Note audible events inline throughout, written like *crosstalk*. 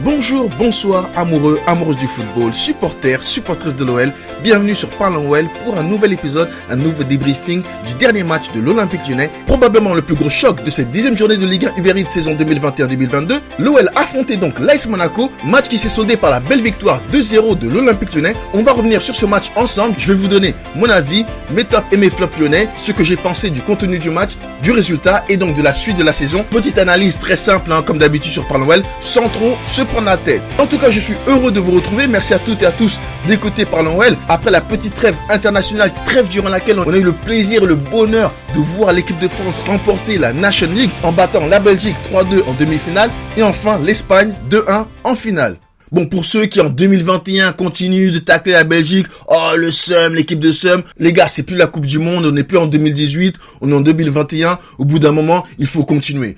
Bonjour, bonsoir, amoureux, amoureuses du football, supporters, supportrices de l'OL. Bienvenue sur Parlons OL pour un nouvel épisode, un nouveau débriefing du dernier match de l'Olympique lyonnais. Probablement le plus gros choc de cette dixième journée de Ligue 1 Uber Eats saison 2021-2022. L'OL affrontait donc l'Ice Monaco, match qui s'est soldé par la belle victoire 2-0 de l'Olympique lyonnais. On va revenir sur ce match ensemble. Je vais vous donner mon avis, mes tops et mes flops lyonnais, ce que j'ai pensé du contenu du match, du résultat et donc de la suite de la saison. Petite analyse très simple, hein, comme d'habitude sur Parlons OL, sans trop se prendre la tête. En tout cas, je suis heureux de vous retrouver. Merci à toutes et à tous d'écouter Parlons OL. Après la petite trêve internationale, trêve durant laquelle on a eu le plaisir et le bonheur de voir l'équipe de France remporter la Nation League en battant la Belgique 3-2 en demi-finale et enfin l'Espagne 2-1 en finale. Bon, pour ceux qui en 2021 continuent de tacler la Belgique, oh le SEM, l'équipe de SEM, les gars, c'est plus la Coupe du Monde, on n'est plus en 2018, on est en 2021, au bout d'un moment, il faut continuer.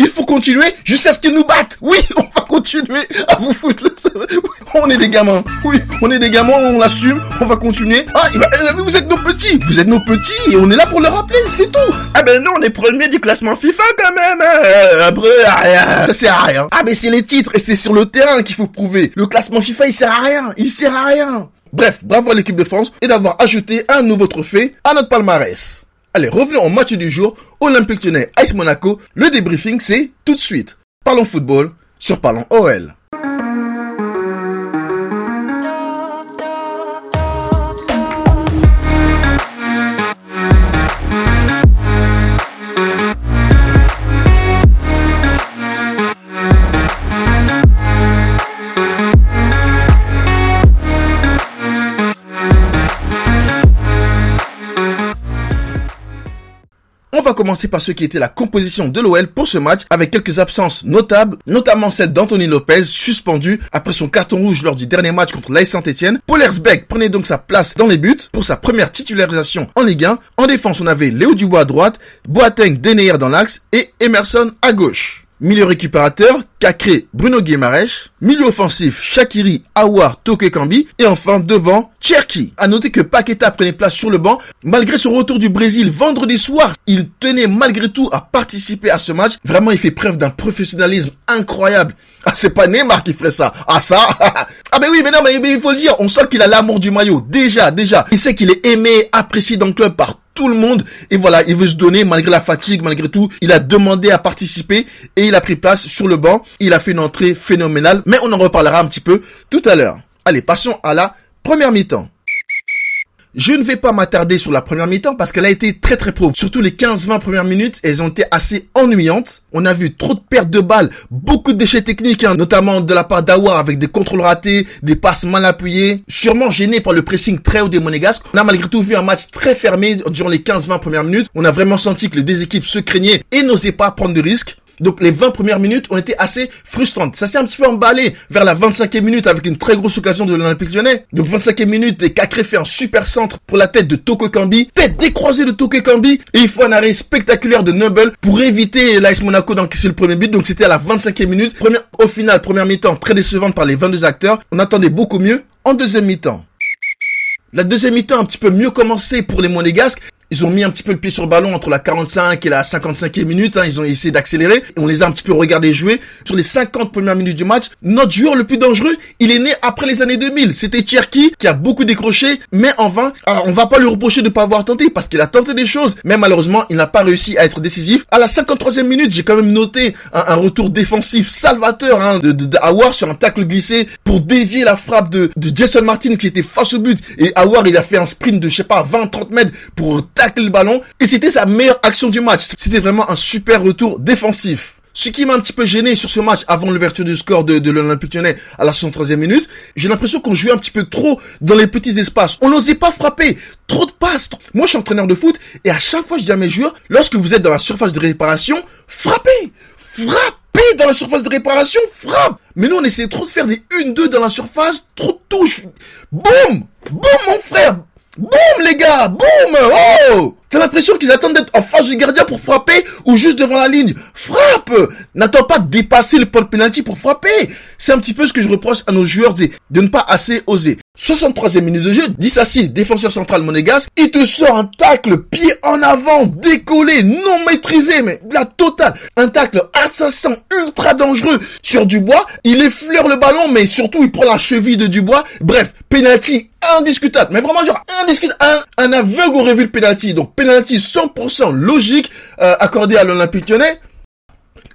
Il faut continuer jusqu'à ce qu'ils nous battent. Oui, *laughs* on va continuer à vous foutre. On est des gamins. Oui, on est des gamins, on l'assume, on va continuer. Ah, vous êtes nos petits. Vous êtes nos petits et on est là pour le rappeler, c'est tout. Ah ben non, on est premier du classement FIFA quand même. Euh, après, rien. ça sert à rien. Ah mais c'est les titres et c'est sur le terrain qu'il faut prouver. Le classement FIFA, il sert à rien. Il sert à rien. Bref, bravo à l'équipe de France et d'avoir ajouté un nouveau trophée à notre palmarès. Allez, revenons au match du jour. Olympique Lyonnais Ice Monaco. Le débriefing, c'est tout de suite. Parlons football sur Parlons OL. Commencer par ce qui était la composition de l'OL pour ce match avec quelques absences notables, notamment celle d'Anthony Lopez suspendu après son carton rouge lors du dernier match contre l'AS Saint-Etienne. Paul Hersbeck prenait donc sa place dans les buts pour sa première titularisation en Ligue 1. En défense, on avait Léo Dubois à droite, Boateng Deneyer dans l'axe et Emerson à gauche. Milieu récupérateur, Cacré, Bruno Guimaraes. Milieu offensif, Shakiri, Awar, Toke Kambi. Et enfin, devant, Cherki. À noter que Paqueta prenait place sur le banc. Malgré son retour du Brésil vendredi soir, il tenait malgré tout à participer à ce match. Vraiment, il fait preuve d'un professionnalisme incroyable. Ah, c'est pas Neymar qui ferait ça. Ah, ça? *laughs* ah, ben oui, mais non, mais, mais il faut le dire. On sent qu'il a l'amour du maillot. Déjà, déjà. Il sait qu'il est aimé, apprécié dans le club par tout le monde. Et voilà, il veut se donner malgré la fatigue, malgré tout. Il a demandé à participer et il a pris place sur le banc. Il a fait une entrée phénoménale. Mais on en reparlera un petit peu tout à l'heure. Allez, passons à la première mi-temps. Je ne vais pas m'attarder sur la première mi-temps parce qu'elle a été très très pauvre. Surtout les 15-20 premières minutes, elles ont été assez ennuyantes. On a vu trop de pertes de balles, beaucoup de déchets techniques, hein, notamment de la part d'Awar avec des contrôles ratés, des passes mal appuyées, sûrement gêné par le pressing très haut des Monégasques. On a malgré tout vu un match très fermé durant les 15-20 premières minutes. On a vraiment senti que les deux équipes se craignaient et n'osaient pas prendre de risques. Donc les 20 premières minutes ont été assez frustrantes. Ça s'est un petit peu emballé vers la 25e minute avec une très grosse occasion de l'Olympique lyonnais. Donc 25e minute, et Cacré fait un super centre pour la tête de Toko Kambi. Tête décroisée de Toko Kambi. Et il faut un arrêt spectaculaire de Noble pour éviter l'AS Monaco d'encaisser le premier but. Donc c'était à la 25e minute. Au final, première mi-temps très décevante par les 22 acteurs. On attendait beaucoup mieux en deuxième mi-temps. La deuxième mi-temps un petit peu mieux commencé pour les Monégasques. Ils ont mis un petit peu le pied sur le ballon entre la 45 et la 55e minute. Hein. Ils ont essayé d'accélérer. On les a un petit peu regardés jouer. Sur les 50 premières minutes du match, notre joueur le plus dangereux, il est né après les années 2000. C'était Cherki qui a beaucoup décroché, mais en vain. Alors on va pas lui reprocher de pas avoir tenté parce qu'il a tenté des choses, mais malheureusement il n'a pas réussi à être décisif. À la 53e minute, j'ai quand même noté un, retour défensif salvateur hein, de, de, sur un tacle glissé pour dévier la frappe de, de Jason Martin qui était face au but. Et Howard il a fait un sprint de je sais pas 20-30 mètres pour tacle le ballon et c'était sa meilleure action du match. C'était vraiment un super retour défensif. Ce qui m'a un petit peu gêné sur ce match avant l'ouverture du score de, de l'Olympique à la 63e minute, j'ai l'impression qu'on jouait un petit peu trop dans les petits espaces. On n'osait pas frapper. Trop de passes. Moi, je suis entraîneur de foot et à chaque fois, je dis à mes joueurs, lorsque vous êtes dans la surface de réparation, frappez. Frappez dans la surface de réparation, frappe. Mais nous, on essayait trop de faire des 1-2 dans la surface, trop de touches. Boum Boum, mon frère Boum les gars Boum Oh T'as l'impression qu'ils attendent d'être en face du gardien pour frapper ou juste devant la ligne? Frappe N'attends pas de dépasser le point de penalty pour frapper. C'est un petit peu ce que je reproche à nos joueurs de, de ne pas assez oser. 63e minute de jeu, Dissassi, défenseur central monégasque, il te sort un tacle pied en avant, décollé, non maîtrisé, mais la totale. Un tacle assassin, ultra dangereux sur Dubois. Il effleure le ballon, mais surtout il prend la cheville de Dubois. Bref, penalty indiscutable, mais vraiment genre indiscutable. Un, un aveugle aurait vu le penalty. Donc penalty 100% logique euh, accordé à l'Olympique lyonnais.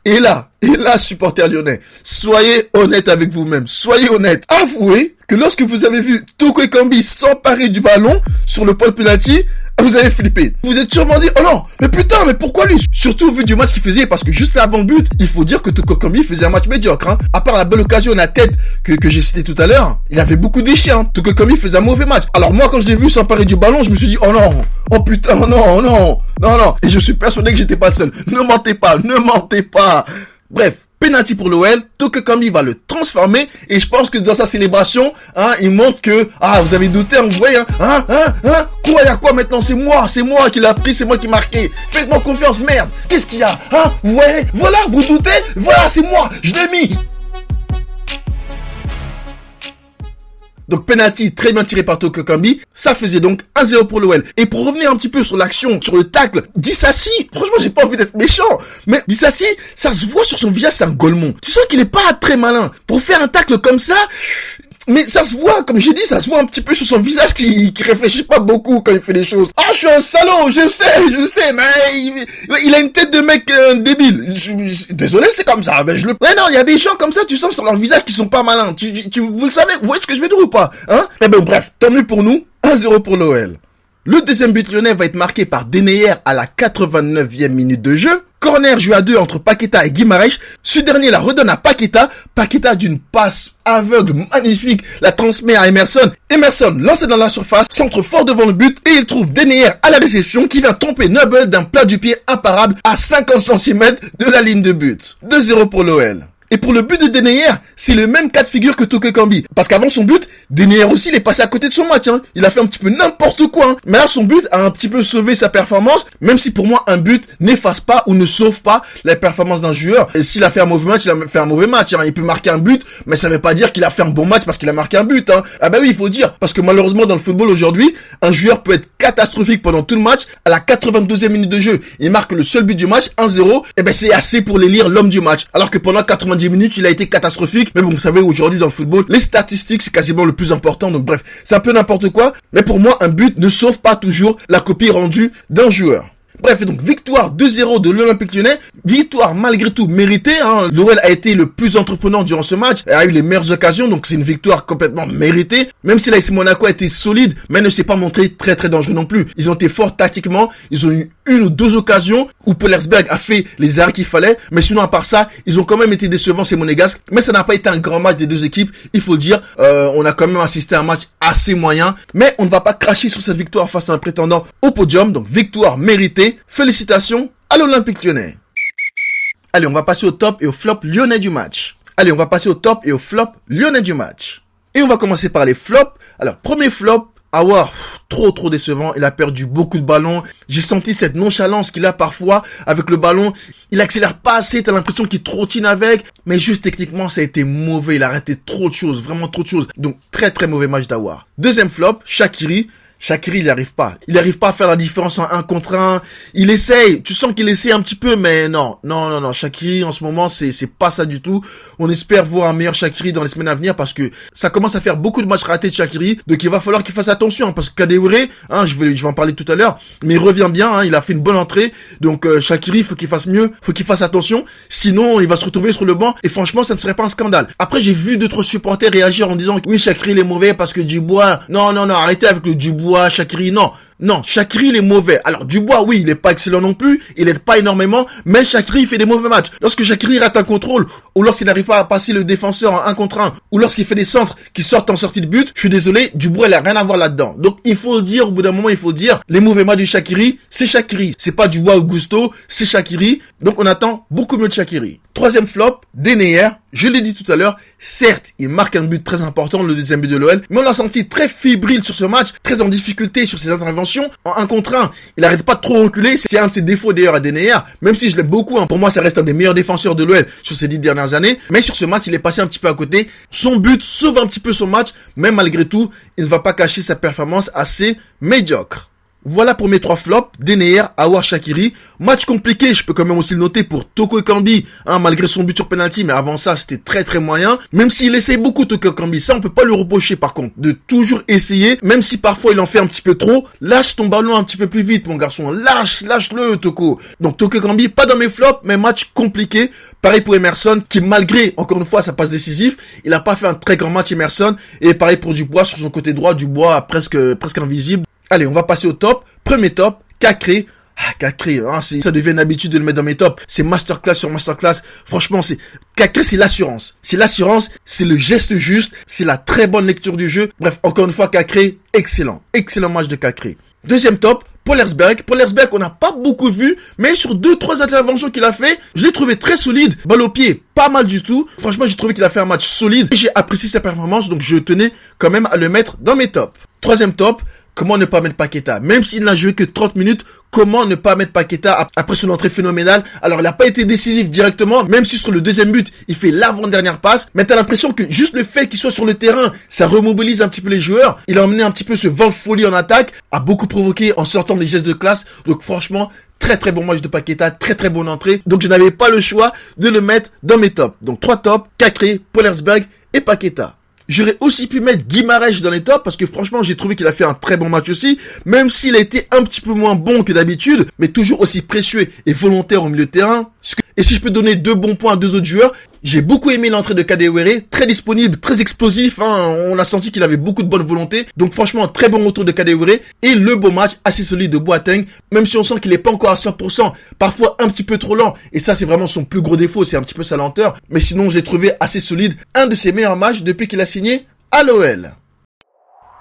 Et là, et là, supporter lyonnais, soyez honnête avec vous-même. Soyez honnête. Avouez que lorsque vous avez vu Toko Ekambi s'emparer du ballon sur le pôle penalty, vous avez flippé. Vous êtes sûrement dit, oh non, mais putain, mais pourquoi lui? Surtout vu du match qu'il faisait, parce que juste avant le but, il faut dire que Toko Ekambi faisait un match médiocre. Hein. À part la belle occasion la tête que, que j'ai cité tout à l'heure, il avait beaucoup déchets. Hein. Toko Ekambi faisait un mauvais match. Alors moi, quand je l'ai vu s'emparer du ballon, je me suis dit, oh non, oh putain, oh non, oh non, non, non. Et je suis persuadé que j'étais pas le seul. Ne mentez pas, ne mentez pas. Bref, penalty pour l'OL, Kambi va le transformer et je pense que dans sa célébration, hein, il montre que ah vous avez douté, hein, vous voyez, hein, hein, hein, hein quoi y a quoi maintenant? C'est moi, c'est moi qui l'a pris, c'est moi qui marqué. Faites-moi confiance, merde. Qu'est-ce qu'il y a Hein? Vous voyez? Voilà, vous doutez? Voilà, c'est moi, je l'ai mis. Donc penalty très bien tiré par Toko Kambi. Ça faisait donc 1-0 pour l'OL. Et pour revenir un petit peu sur l'action, sur le tacle, Dissassi, franchement j'ai pas envie d'être méchant, mais Dissassi, ça se voit sur son visage, c'est un golemon. Tu sens qu'il est pas très malin. Pour faire un tacle comme ça, mais ça se voit, comme j'ai dit, ça se voit un petit peu sur son visage qui, qui réfléchit pas beaucoup quand il fait des choses. Ah, je suis un salaud, je sais, je sais, mais il, a une tête de mec euh, débile. désolé, c'est comme ça. Ben, je le... Ouais, non, il y a des gens comme ça, tu sens sur leur visage qui sont pas malins. Tu, tu, vous le savez, vous voyez ce que je vais dire ou pas Hein? Mais ben, bref, tant mieux pour nous. 1-0 pour l'OL. Le deuxième but lyonnais va être marqué par Deneyer à la 89e minute de jeu. Corner joué à deux entre Paqueta et Guimarães. Ce dernier la redonne à Paqueta. Paqueta d'une passe aveugle magnifique la transmet à Emerson. Emerson lancé dans la surface, centre fort devant le but et il trouve Deneyer à la réception qui vient tomber Noble d'un plat du pied imparable à 50 cm de la ligne de but. 2-0 pour l'OL. Et pour le but de Deneyer, c'est le même cas de figure que Toke Kambi. Parce qu'avant son but, Deneyer aussi, il est passé à côté de son match. Hein. Il a fait un petit peu n'importe quoi. Hein. Mais là, son but a un petit peu sauvé sa performance. Même si pour moi, un but n'efface pas ou ne sauve pas la performance d'un joueur. Et s'il a fait un mauvais match, il a fait un mauvais match. Hein. Il peut marquer un but, mais ça ne veut pas dire qu'il a fait un bon match parce qu'il a marqué un but. Hein. Ah bah oui, il faut dire. Parce que malheureusement, dans le football aujourd'hui, un joueur peut être catastrophique pendant tout le match. À la 92e minute de jeu, il marque le seul but du match, 1-0. Et ben c'est assez pour l'élire l'homme du match. Alors que pendant 90 minutes, il a été catastrophique. Mais bon, vous savez, aujourd'hui dans le football, les statistiques, c'est quasiment le plus important. Donc bref, c'est un peu n'importe quoi. Mais pour moi, un but ne sauve pas toujours la copie rendue d'un joueur. Bref, donc victoire 2-0 de l'Olympique lyonnais. Victoire malgré tout méritée. Hein. L'OL a été le plus entreprenant durant ce match. a eu les meilleures occasions, donc c'est une victoire complètement méritée. Même si l'AS Monaco a été solide, mais ne s'est pas montré très très dangereux non plus. Ils ont été forts tactiquement. Ils ont eu une ou deux occasions où Polersberg a fait les arrêts qu'il fallait. Mais sinon, à part ça, ils ont quand même été décevants ces monégasques. Mais ça n'a pas été un grand match des deux équipes. Il faut dire. Euh, on a quand même assisté à un match assez moyen. Mais on ne va pas cracher sur cette victoire face à un prétendant au podium. Donc victoire méritée. Félicitations à l'Olympique lyonnais. Allez, on va passer au top et au flop lyonnais du match. Allez, on va passer au top et au flop lyonnais du match. Et on va commencer par les flops. Alors, premier flop, Awar, trop trop décevant, il a perdu beaucoup de ballons. J'ai senti cette nonchalance qu'il a parfois avec le ballon. Il accélère pas assez, t'as l'impression qu'il trottine avec. Mais juste techniquement, ça a été mauvais. Il a raté trop de choses, vraiment trop de choses. Donc très très mauvais match d'Awar. Deuxième flop, Shakiri. Shakiri, il n'arrive pas. Il n'arrive pas à faire la différence en un contre un. Il essaye. Tu sens qu'il essaye un petit peu, mais non, non, non, non. Shakiri, en ce moment, c'est, c'est pas ça du tout. On espère voir un meilleur Shakiri dans les semaines à venir parce que ça commence à faire beaucoup de matchs ratés de Shakiri. Donc il va falloir qu'il fasse attention parce que Kadewere, hein, je vais, je vais en parler tout à l'heure, mais il revient bien, hein, il a fait une bonne entrée. Donc euh, Shakiri, faut qu'il fasse mieux, faut qu'il fasse attention. Sinon, il va se retrouver sur le banc et franchement, ça ne serait pas un scandale. Après, j'ai vu d'autres supporters réagir en disant oui, Shakiri il est mauvais parce que Dubois. Non, non, non, arrêtez avec le Dubois Dubois, non. Non, Shakiri, il est mauvais. Alors, Dubois, oui, il est pas excellent non plus, il aide pas énormément, mais Shakiri, il fait des mauvais matchs. Lorsque Shakiri rate un contrôle, ou lorsqu'il n'arrive pas à passer le défenseur en un contre un, ou lorsqu'il fait des centres qui sortent en sortie de but, je suis désolé, Dubois, il a rien à voir là-dedans. Donc, il faut dire, au bout d'un moment, il faut dire, les mauvais matchs du Shakiri, c'est Shakiri. C'est pas Dubois ou Gusto, c'est Shakiri. Donc, on attend beaucoup mieux de Shakiri. Troisième flop, Denayer. Je l'ai dit tout à l'heure, certes, il marque un but très important, le deuxième but de l'OL, mais on l'a senti très fébrile sur ce match, très en difficulté sur ses interventions, en un contre un. Il n'arrête pas de trop reculer, c'est un de ses défauts d'ailleurs à Denayer, même si je l'aime beaucoup, hein. pour moi ça reste un des meilleurs défenseurs de l'OL sur ces dix dernières années, mais sur ce match il est passé un petit peu à côté. Son but sauve un petit peu son match, mais malgré tout, il ne va pas cacher sa performance assez médiocre. Voilà pour mes trois flops, Deneyer, Awar Shakiri. Match compliqué, je peux quand même aussi le noter pour Toko Kambi, hein, malgré son but sur penalty, mais avant ça, c'était très très moyen. Même s'il essaye beaucoup Toko Kambi, ça on peut pas le reprocher par contre, de toujours essayer, même si parfois il en fait un petit peu trop, lâche ton ballon un petit peu plus vite mon garçon, lâche, lâche-le Toko. Donc Toko Kambi, pas dans mes flops, mais match compliqué. Pareil pour Emerson, qui malgré, encore une fois, sa passe décisive, il a pas fait un très grand match Emerson, et pareil pour Dubois sur son côté droit, Dubois presque, presque invisible. Allez, on va passer au top. Premier top, Cacré. Ah, Cacré, hein, ça devient une habitude de le mettre dans mes tops. C'est masterclass sur masterclass. Franchement, c'est Cacré, c'est l'assurance. C'est l'assurance, c'est le geste juste, c'est la très bonne lecture du jeu. Bref, encore une fois, Cacré, excellent. Excellent match de Cacré. Deuxième top, Polersberg. Polersberg, on n'a pas beaucoup vu, mais sur deux, trois interventions qu'il a fait, je l'ai trouvé très solide. Balle au pied, pas mal du tout. Franchement, j'ai trouvé qu'il a fait un match solide. J'ai apprécié sa performance, donc je tenais quand même à le mettre dans mes tops. Troisième top, Comment ne pas mettre Paqueta? Même s'il n'a joué que 30 minutes, comment ne pas mettre Paqueta après son entrée phénoménale? Alors il n'a pas été décisif directement, même si sur le deuxième but, il fait l'avant-dernière passe, mais t'as l'impression que juste le fait qu'il soit sur le terrain, ça remobilise un petit peu les joueurs. Il a emmené un petit peu ce vent de folie en attaque, a beaucoup provoqué en sortant des gestes de classe. Donc franchement, très très bon match de Paqueta, très très bonne entrée. Donc je n'avais pas le choix de le mettre dans mes tops. Donc trois tops, Cacré, Polersberg et Paqueta. J'aurais aussi pu mettre Guimarães dans les tops parce que franchement j'ai trouvé qu'il a fait un très bon match aussi, même s'il a été un petit peu moins bon que d'habitude, mais toujours aussi précieux et volontaire au milieu de terrain. Et si je peux donner deux bons points à deux autres joueurs, j'ai beaucoup aimé l'entrée de Kadewere, très disponible, très explosif, hein. on a senti qu'il avait beaucoup de bonne volonté, donc franchement très bon retour de Kadewere, et le beau match assez solide de Boateng, même si on sent qu'il est pas encore à 100%, parfois un petit peu trop lent, et ça c'est vraiment son plus gros défaut, c'est un petit peu sa lenteur, mais sinon j'ai trouvé assez solide, un de ses meilleurs matchs depuis qu'il a signé à l'OL.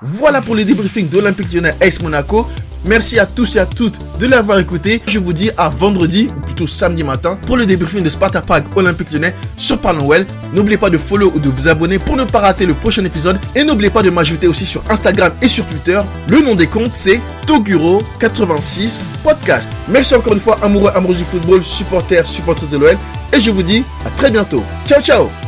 Voilà pour le débriefing de l'Olympique Lyonnais Ace Monaco. Merci à tous et à toutes de l'avoir écouté. Je vous dis à vendredi, samedi matin, pour le débriefing de Sparta Prague Olympique Lyonnais sur Parlons N'oubliez pas de follow ou de vous abonner pour ne pas rater le prochain épisode. Et n'oubliez pas de m'ajouter aussi sur Instagram et sur Twitter. Le nom des comptes, c'est Toguro86 Podcast. Merci encore une fois, amoureux, amoureux du football, supporters, supporters de l'OL. Et je vous dis à très bientôt. Ciao, ciao